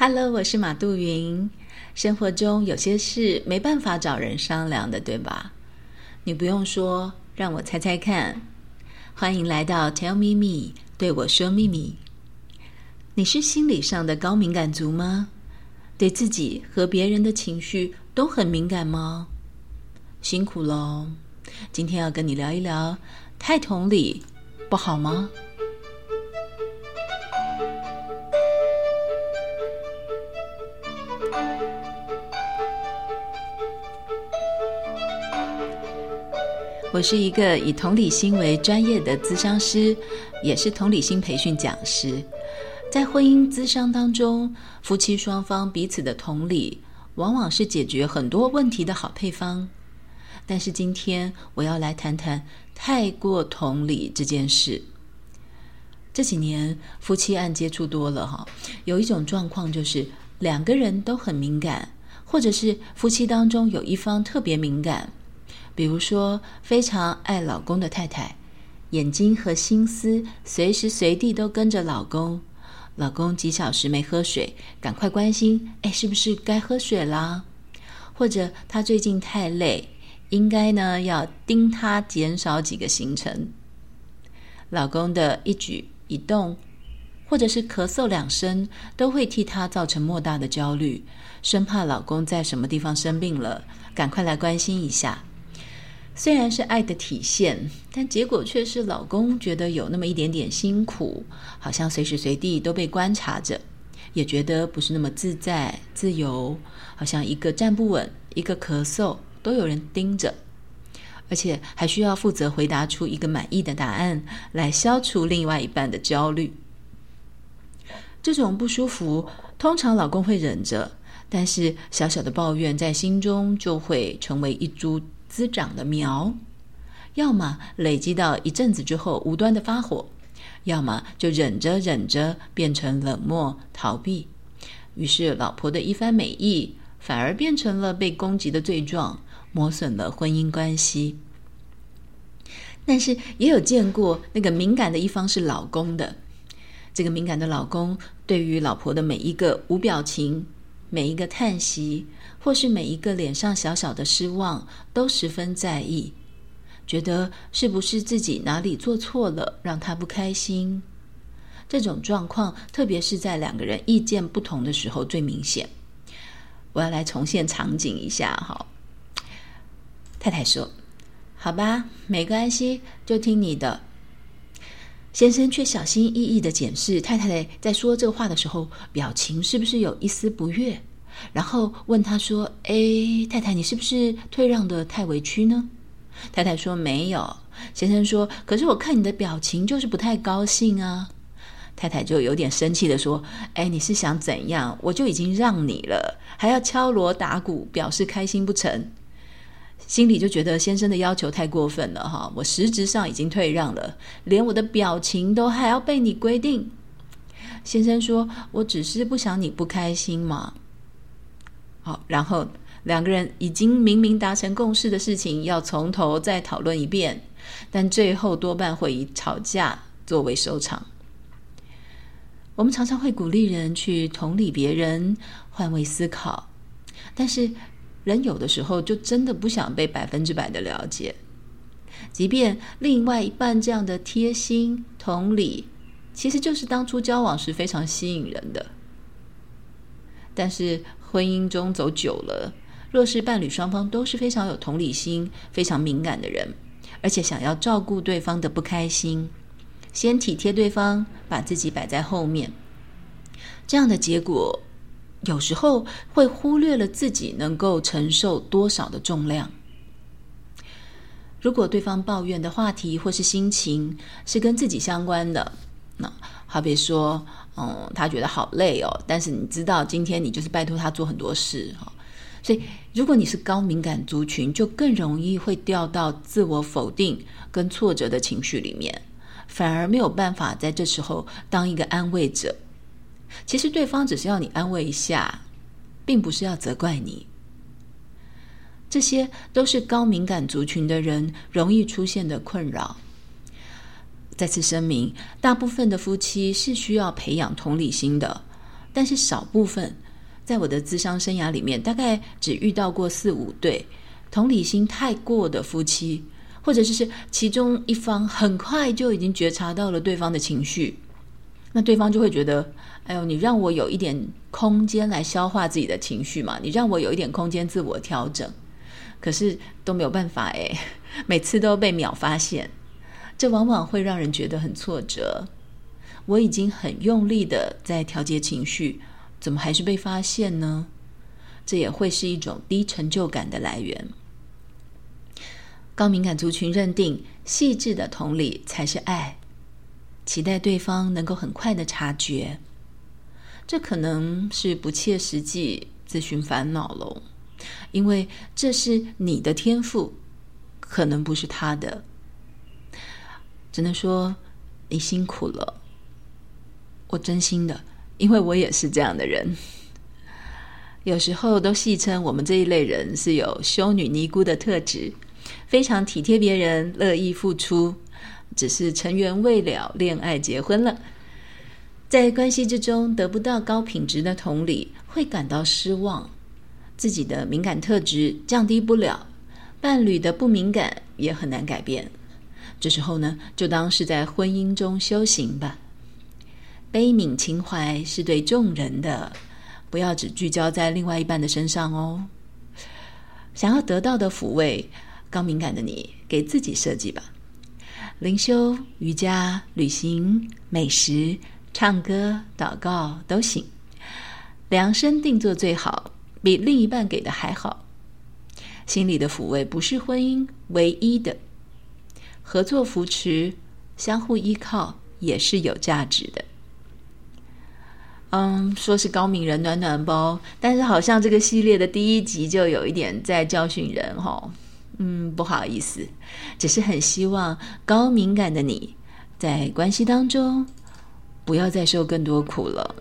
Hello，我是马杜云。生活中有些事没办法找人商量的，对吧？你不用说，让我猜猜看。欢迎来到 Tell Me Me，对我说秘密。你是心理上的高敏感族吗？对自己和别人的情绪都很敏感吗？辛苦喽！今天要跟你聊一聊，太同理不好吗？我是一个以同理心为专业的咨商师，也是同理心培训讲师。在婚姻咨商当中，夫妻双方彼此的同理，往往是解决很多问题的好配方。但是今天我要来谈谈太过同理这件事。这几年夫妻案接触多了哈，有一种状况就是两个人都很敏感，或者是夫妻当中有一方特别敏感。比如说，非常爱老公的太太，眼睛和心思随时随地都跟着老公。老公几小时没喝水，赶快关心，哎，是不是该喝水啦？或者他最近太累，应该呢要盯他减少几个行程。老公的一举一动，或者是咳嗽两声，都会替他造成莫大的焦虑，生怕老公在什么地方生病了，赶快来关心一下。虽然是爱的体现，但结果却是老公觉得有那么一点点辛苦，好像随时随地都被观察着，也觉得不是那么自在自由，好像一个站不稳，一个咳嗽都有人盯着，而且还需要负责回答出一个满意的答案，来消除另外一半的焦虑。这种不舒服，通常老公会忍着，但是小小的抱怨在心中就会成为一株。滋长的苗，要么累积到一阵子之后无端的发火，要么就忍着忍着变成冷漠逃避。于是老婆的一番美意，反而变成了被攻击的罪状，磨损了婚姻关系。但是也有见过那个敏感的一方是老公的，这个敏感的老公对于老婆的每一个无表情。每一个叹息，或是每一个脸上小小的失望，都十分在意，觉得是不是自己哪里做错了，让他不开心。这种状况，特别是在两个人意见不同的时候最明显。我要来重现场景一下哈。太太说：“好吧，没关系，就听你的。”先生却小心翼翼的检视太太在说这话的时候，表情是不是有一丝不悦，然后问他说：“哎，太太，你是不是退让的太委屈呢？”太太说：“没有。”先生说：“可是我看你的表情就是不太高兴啊。”太太就有点生气的说：“哎，你是想怎样？我就已经让你了，还要敲锣打鼓表示开心不成？”心里就觉得先生的要求太过分了哈，我实质上已经退让了，连我的表情都还要被你规定。先生说：“我只是不想你不开心嘛。”好，然后两个人已经明明达成共识的事情，要从头再讨论一遍，但最后多半会以吵架作为收场。我们常常会鼓励人去同理别人，换位思考，但是。人有的时候就真的不想被百分之百的了解，即便另外一半这样的贴心同理，其实就是当初交往时非常吸引人的。但是婚姻中走久了，若是伴侣双方都是非常有同理心、非常敏感的人，而且想要照顾对方的不开心，先体贴对方，把自己摆在后面，这样的结果。有时候会忽略了自己能够承受多少的重量。如果对方抱怨的话题或是心情是跟自己相关的，那好比说，嗯，他觉得好累哦，但是你知道今天你就是拜托他做很多事哈，所以如果你是高敏感族群，就更容易会掉到自我否定跟挫折的情绪里面，反而没有办法在这时候当一个安慰者。其实对方只是要你安慰一下，并不是要责怪你。这些都是高敏感族群的人容易出现的困扰。再次声明，大部分的夫妻是需要培养同理心的，但是少部分，在我的咨商生涯里面，大概只遇到过四五对同理心太过的夫妻，或者就是其中一方很快就已经觉察到了对方的情绪，那对方就会觉得，哎呦，你让我有一点空间来消化自己的情绪嘛，你让我有一点空间自我调整，可是都没有办法哎，每次都被秒发现，这往往会让人觉得很挫折。我已经很用力的在调节情绪，怎么还是被发现呢？这也会是一种低成就感的来源。高敏感族群认定细致的同理才是爱，期待对方能够很快的察觉，这可能是不切实际、自寻烦恼喽。因为这是你的天赋，可能不是他的。只能说你辛苦了。我真心的，因为我也是这样的人。有时候都戏称我们这一类人是有修女尼姑的特质，非常体贴别人，乐意付出。只是尘缘未了，恋爱结婚了，在关系之中得不到高品质的同理，会感到失望。自己的敏感特质降低不了，伴侣的不敏感也很难改变。这时候呢，就当是在婚姻中修行吧。悲悯情怀是对众人的，不要只聚焦在另外一半的身上哦。想要得到的抚慰，高敏感的你给自己设计吧。灵修、瑜伽、旅行、美食、唱歌、祷告都行，量身定做最好，比另一半给的还好。心理的抚慰不是婚姻唯一的，合作扶持、相互依靠也是有价值的。嗯，说是高敏人暖暖包，但是好像这个系列的第一集就有一点在教训人哈。嗯，不好意思，只是很希望高敏感的你在关系当中不要再受更多苦了。